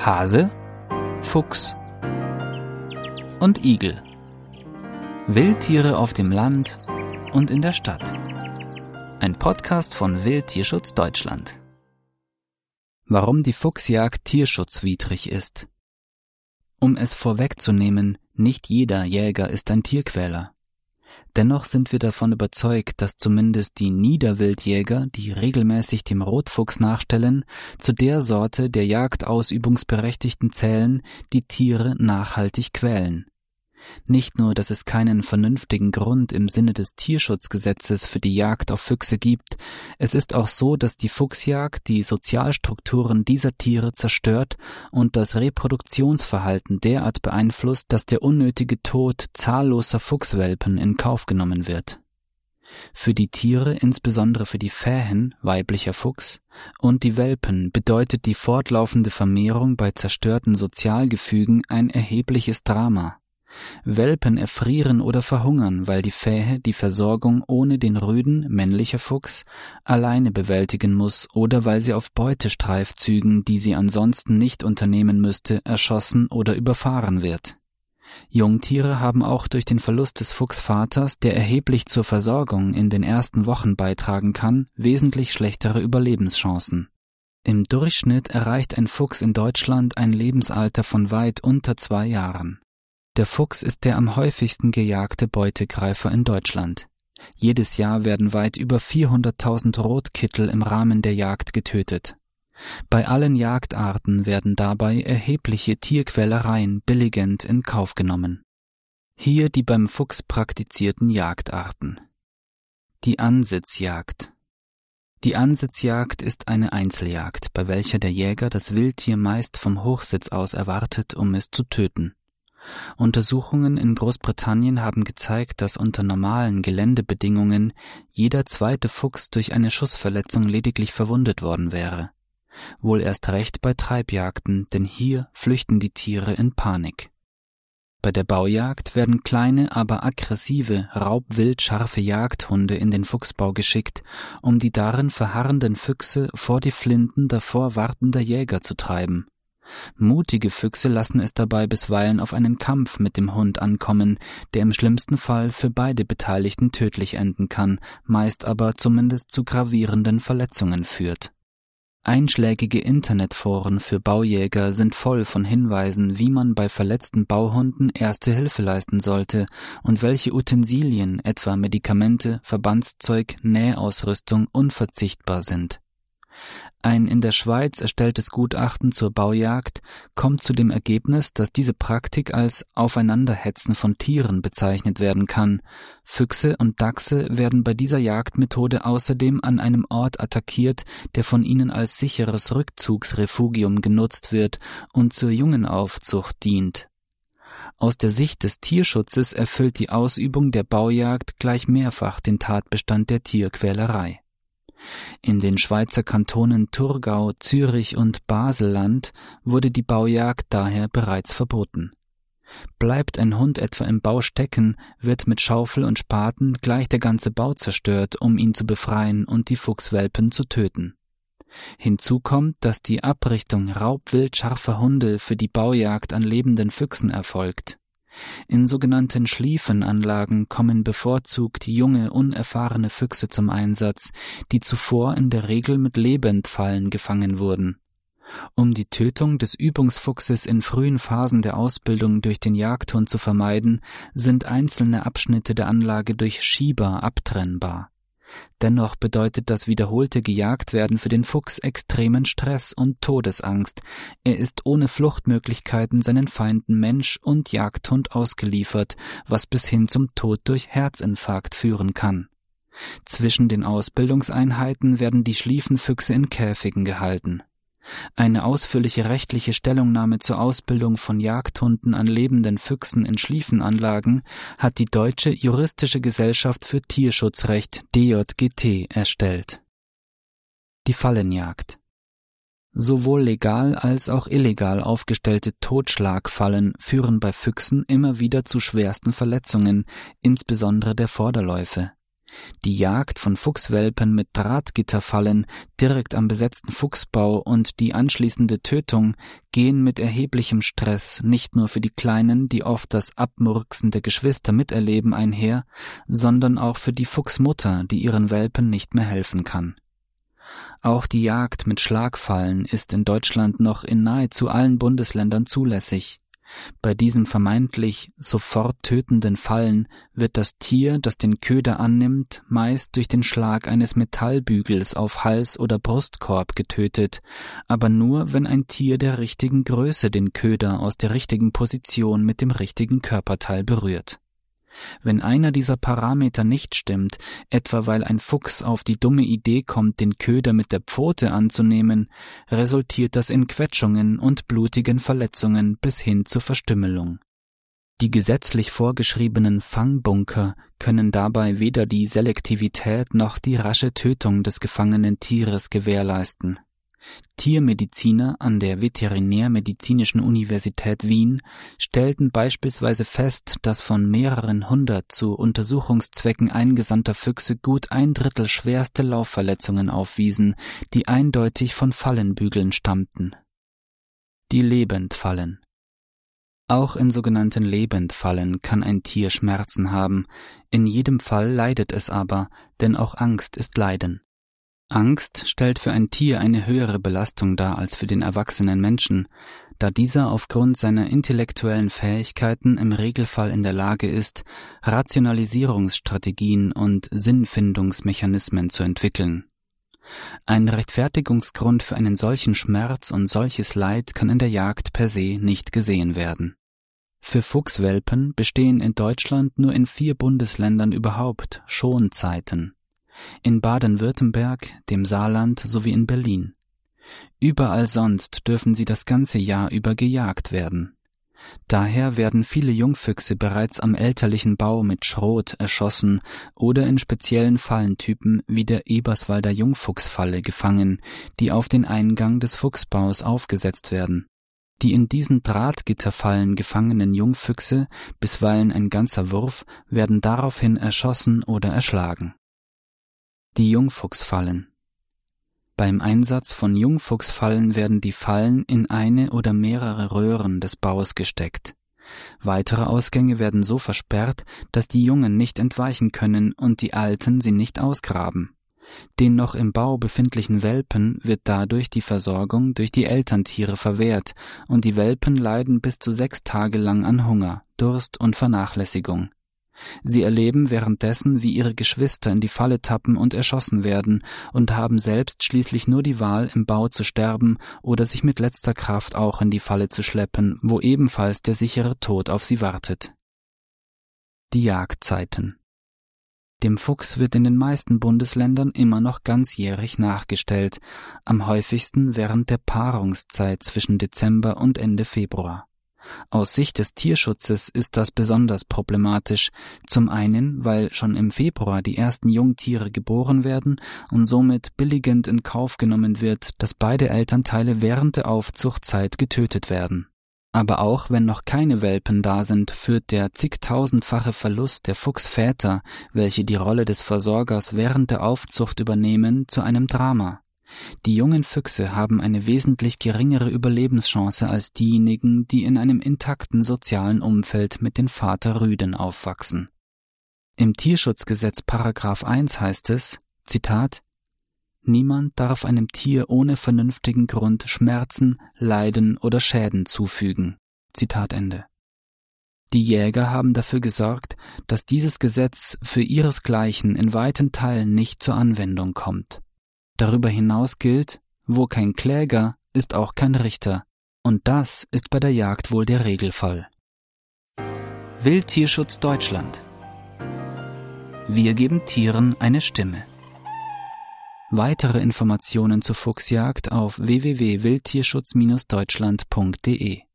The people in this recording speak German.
Hase, Fuchs und Igel. Wildtiere auf dem Land und in der Stadt. Ein Podcast von Wildtierschutz Deutschland. Warum die Fuchsjagd tierschutzwidrig ist. Um es vorwegzunehmen, nicht jeder Jäger ist ein Tierquäler. Dennoch sind wir davon überzeugt, dass zumindest die Niederwildjäger, die regelmäßig dem Rotfuchs nachstellen, zu der Sorte der Jagdausübungsberechtigten zählen, die Tiere nachhaltig quälen. Nicht nur, dass es keinen vernünftigen Grund im Sinne des Tierschutzgesetzes für die Jagd auf Füchse gibt, es ist auch so, dass die Fuchsjagd die Sozialstrukturen dieser Tiere zerstört und das Reproduktionsverhalten derart beeinflusst, dass der unnötige Tod zahlloser Fuchswelpen in Kauf genommen wird. Für die Tiere, insbesondere für die Fähen, weiblicher Fuchs, und die Welpen bedeutet die fortlaufende Vermehrung bei zerstörten Sozialgefügen ein erhebliches Drama. Welpen erfrieren oder verhungern, weil die Fähe die Versorgung ohne den Rüden, männlicher Fuchs, alleine bewältigen muss oder weil sie auf Beutestreifzügen, die sie ansonsten nicht unternehmen müsste, erschossen oder überfahren wird. Jungtiere haben auch durch den Verlust des Fuchsvaters, der erheblich zur Versorgung in den ersten Wochen beitragen kann, wesentlich schlechtere Überlebenschancen. Im Durchschnitt erreicht ein Fuchs in Deutschland ein Lebensalter von weit unter zwei Jahren. Der Fuchs ist der am häufigsten gejagte Beutegreifer in Deutschland. Jedes Jahr werden weit über 400.000 Rotkittel im Rahmen der Jagd getötet. Bei allen Jagdarten werden dabei erhebliche Tierquälereien billigend in Kauf genommen. Hier die beim Fuchs praktizierten Jagdarten. Die Ansitzjagd. Die Ansitzjagd ist eine Einzeljagd, bei welcher der Jäger das Wildtier meist vom Hochsitz aus erwartet, um es zu töten. Untersuchungen in Großbritannien haben gezeigt, dass unter normalen Geländebedingungen jeder zweite Fuchs durch eine Schussverletzung lediglich verwundet worden wäre. Wohl erst recht bei Treibjagden, denn hier flüchten die Tiere in Panik. Bei der Baujagd werden kleine, aber aggressive, raubwildscharfe Jagdhunde in den Fuchsbau geschickt, um die darin verharrenden Füchse vor die Flinten davor wartender Jäger zu treiben. Mutige Füchse lassen es dabei bisweilen auf einen Kampf mit dem Hund ankommen, der im schlimmsten Fall für beide Beteiligten tödlich enden kann, meist aber zumindest zu gravierenden Verletzungen führt. Einschlägige Internetforen für Baujäger sind voll von Hinweisen, wie man bei verletzten Bauhunden erste Hilfe leisten sollte und welche Utensilien, etwa Medikamente, Verbandszeug, Nähausrüstung unverzichtbar sind. Ein in der Schweiz erstelltes Gutachten zur Baujagd kommt zu dem Ergebnis, dass diese Praktik als Aufeinanderhetzen von Tieren bezeichnet werden kann. Füchse und Dachse werden bei dieser Jagdmethode außerdem an einem Ort attackiert, der von ihnen als sicheres Rückzugsrefugium genutzt wird und zur Jungenaufzucht dient. Aus der Sicht des Tierschutzes erfüllt die Ausübung der Baujagd gleich mehrfach den Tatbestand der Tierquälerei. In den Schweizer Kantonen Thurgau, Zürich und Baselland wurde die Baujagd daher bereits verboten. Bleibt ein Hund etwa im Bau stecken, wird mit Schaufel und Spaten gleich der ganze Bau zerstört, um ihn zu befreien und die Fuchswelpen zu töten. Hinzu kommt, dass die Abrichtung raubwild scharfer Hunde für die Baujagd an lebenden Füchsen erfolgt. In sogenannten Schliefenanlagen kommen bevorzugt junge, unerfahrene Füchse zum Einsatz, die zuvor in der Regel mit Lebendfallen gefangen wurden. Um die Tötung des Übungsfuchses in frühen Phasen der Ausbildung durch den Jagdhund zu vermeiden, sind einzelne Abschnitte der Anlage durch Schieber abtrennbar. Dennoch bedeutet das wiederholte Gejagtwerden für den Fuchs extremen Stress und Todesangst. Er ist ohne Fluchtmöglichkeiten seinen Feinden Mensch und Jagdhund ausgeliefert, was bis hin zum Tod durch Herzinfarkt führen kann. Zwischen den Ausbildungseinheiten werden die Schliefenfüchse in Käfigen gehalten. Eine ausführliche rechtliche Stellungnahme zur Ausbildung von Jagdhunden an lebenden Füchsen in Schliefenanlagen hat die Deutsche Juristische Gesellschaft für Tierschutzrecht DJGT erstellt. Die Fallenjagd Sowohl legal als auch illegal aufgestellte Totschlagfallen führen bei Füchsen immer wieder zu schwersten Verletzungen, insbesondere der Vorderläufe. Die Jagd von Fuchswelpen mit Drahtgitterfallen direkt am besetzten Fuchsbau und die anschließende Tötung gehen mit erheblichem Stress nicht nur für die Kleinen, die oft das Abmurksen der Geschwister miterleben, einher, sondern auch für die Fuchsmutter, die ihren Welpen nicht mehr helfen kann. Auch die Jagd mit Schlagfallen ist in Deutschland noch in nahezu allen Bundesländern zulässig. Bei diesem vermeintlich sofort tötenden Fallen wird das Tier, das den Köder annimmt, meist durch den Schlag eines Metallbügels auf Hals oder Brustkorb getötet, aber nur, wenn ein Tier der richtigen Größe den Köder aus der richtigen Position mit dem richtigen Körperteil berührt. Wenn einer dieser Parameter nicht stimmt, etwa weil ein Fuchs auf die dumme Idee kommt, den Köder mit der Pfote anzunehmen, resultiert das in Quetschungen und blutigen Verletzungen bis hin zur Verstümmelung. Die gesetzlich vorgeschriebenen Fangbunker können dabei weder die Selektivität noch die rasche Tötung des gefangenen Tieres gewährleisten. Tiermediziner an der Veterinärmedizinischen Universität Wien stellten beispielsweise fest, dass von mehreren hundert zu Untersuchungszwecken eingesandter Füchse gut ein Drittel schwerste Laufverletzungen aufwiesen, die eindeutig von Fallenbügeln stammten. Die Lebendfallen auch in sogenannten Lebendfallen kann ein Tier Schmerzen haben, in jedem Fall leidet es aber, denn auch Angst ist Leiden. Angst stellt für ein Tier eine höhere Belastung dar als für den erwachsenen Menschen, da dieser aufgrund seiner intellektuellen Fähigkeiten im Regelfall in der Lage ist, Rationalisierungsstrategien und Sinnfindungsmechanismen zu entwickeln. Ein Rechtfertigungsgrund für einen solchen Schmerz und solches Leid kann in der Jagd per se nicht gesehen werden. Für Fuchswelpen bestehen in Deutschland nur in vier Bundesländern überhaupt Schonzeiten in Baden-Württemberg, dem Saarland sowie in Berlin. Überall sonst dürfen sie das ganze Jahr über gejagt werden. Daher werden viele Jungfüchse bereits am elterlichen Bau mit Schrot erschossen oder in speziellen Fallentypen wie der Eberswalder Jungfuchsfalle gefangen, die auf den Eingang des Fuchsbaus aufgesetzt werden. Die in diesen Drahtgitterfallen gefangenen Jungfüchse, bisweilen ein ganzer Wurf, werden daraufhin erschossen oder erschlagen. Die Jungfuchsfallen Beim Einsatz von Jungfuchsfallen werden die Fallen in eine oder mehrere Röhren des Baus gesteckt. Weitere Ausgänge werden so versperrt, dass die Jungen nicht entweichen können und die Alten sie nicht ausgraben. Den noch im Bau befindlichen Welpen wird dadurch die Versorgung durch die Elterntiere verwehrt und die Welpen leiden bis zu sechs Tage lang an Hunger, Durst und Vernachlässigung. Sie erleben währenddessen, wie ihre Geschwister in die Falle tappen und erschossen werden und haben selbst schließlich nur die Wahl, im Bau zu sterben oder sich mit letzter Kraft auch in die Falle zu schleppen, wo ebenfalls der sichere Tod auf sie wartet. Die Jagdzeiten dem Fuchs wird in den meisten Bundesländern immer noch ganzjährig nachgestellt, am häufigsten während der Paarungszeit zwischen Dezember und Ende Februar. Aus Sicht des Tierschutzes ist das besonders problematisch, zum einen, weil schon im Februar die ersten Jungtiere geboren werden und somit billigend in Kauf genommen wird, dass beide Elternteile während der Aufzuchtzeit getötet werden. Aber auch wenn noch keine Welpen da sind, führt der zigtausendfache Verlust der Fuchsväter, welche die Rolle des Versorgers während der Aufzucht übernehmen, zu einem Drama. Die jungen Füchse haben eine wesentlich geringere Überlebenschance als diejenigen, die in einem intakten sozialen Umfeld mit den Vaterrüden aufwachsen. Im Tierschutzgesetz Paragraph 1 heißt es, Zitat, Niemand darf einem Tier ohne vernünftigen Grund Schmerzen, Leiden oder Schäden zufügen. Zitat Ende. Die Jäger haben dafür gesorgt, dass dieses Gesetz für ihresgleichen in weiten Teilen nicht zur Anwendung kommt. Darüber hinaus gilt, wo kein Kläger, ist auch kein Richter. Und das ist bei der Jagd wohl der Regelfall. Wildtierschutz Deutschland. Wir geben Tieren eine Stimme. Weitere Informationen zur Fuchsjagd auf www.wildtierschutz-deutschland.de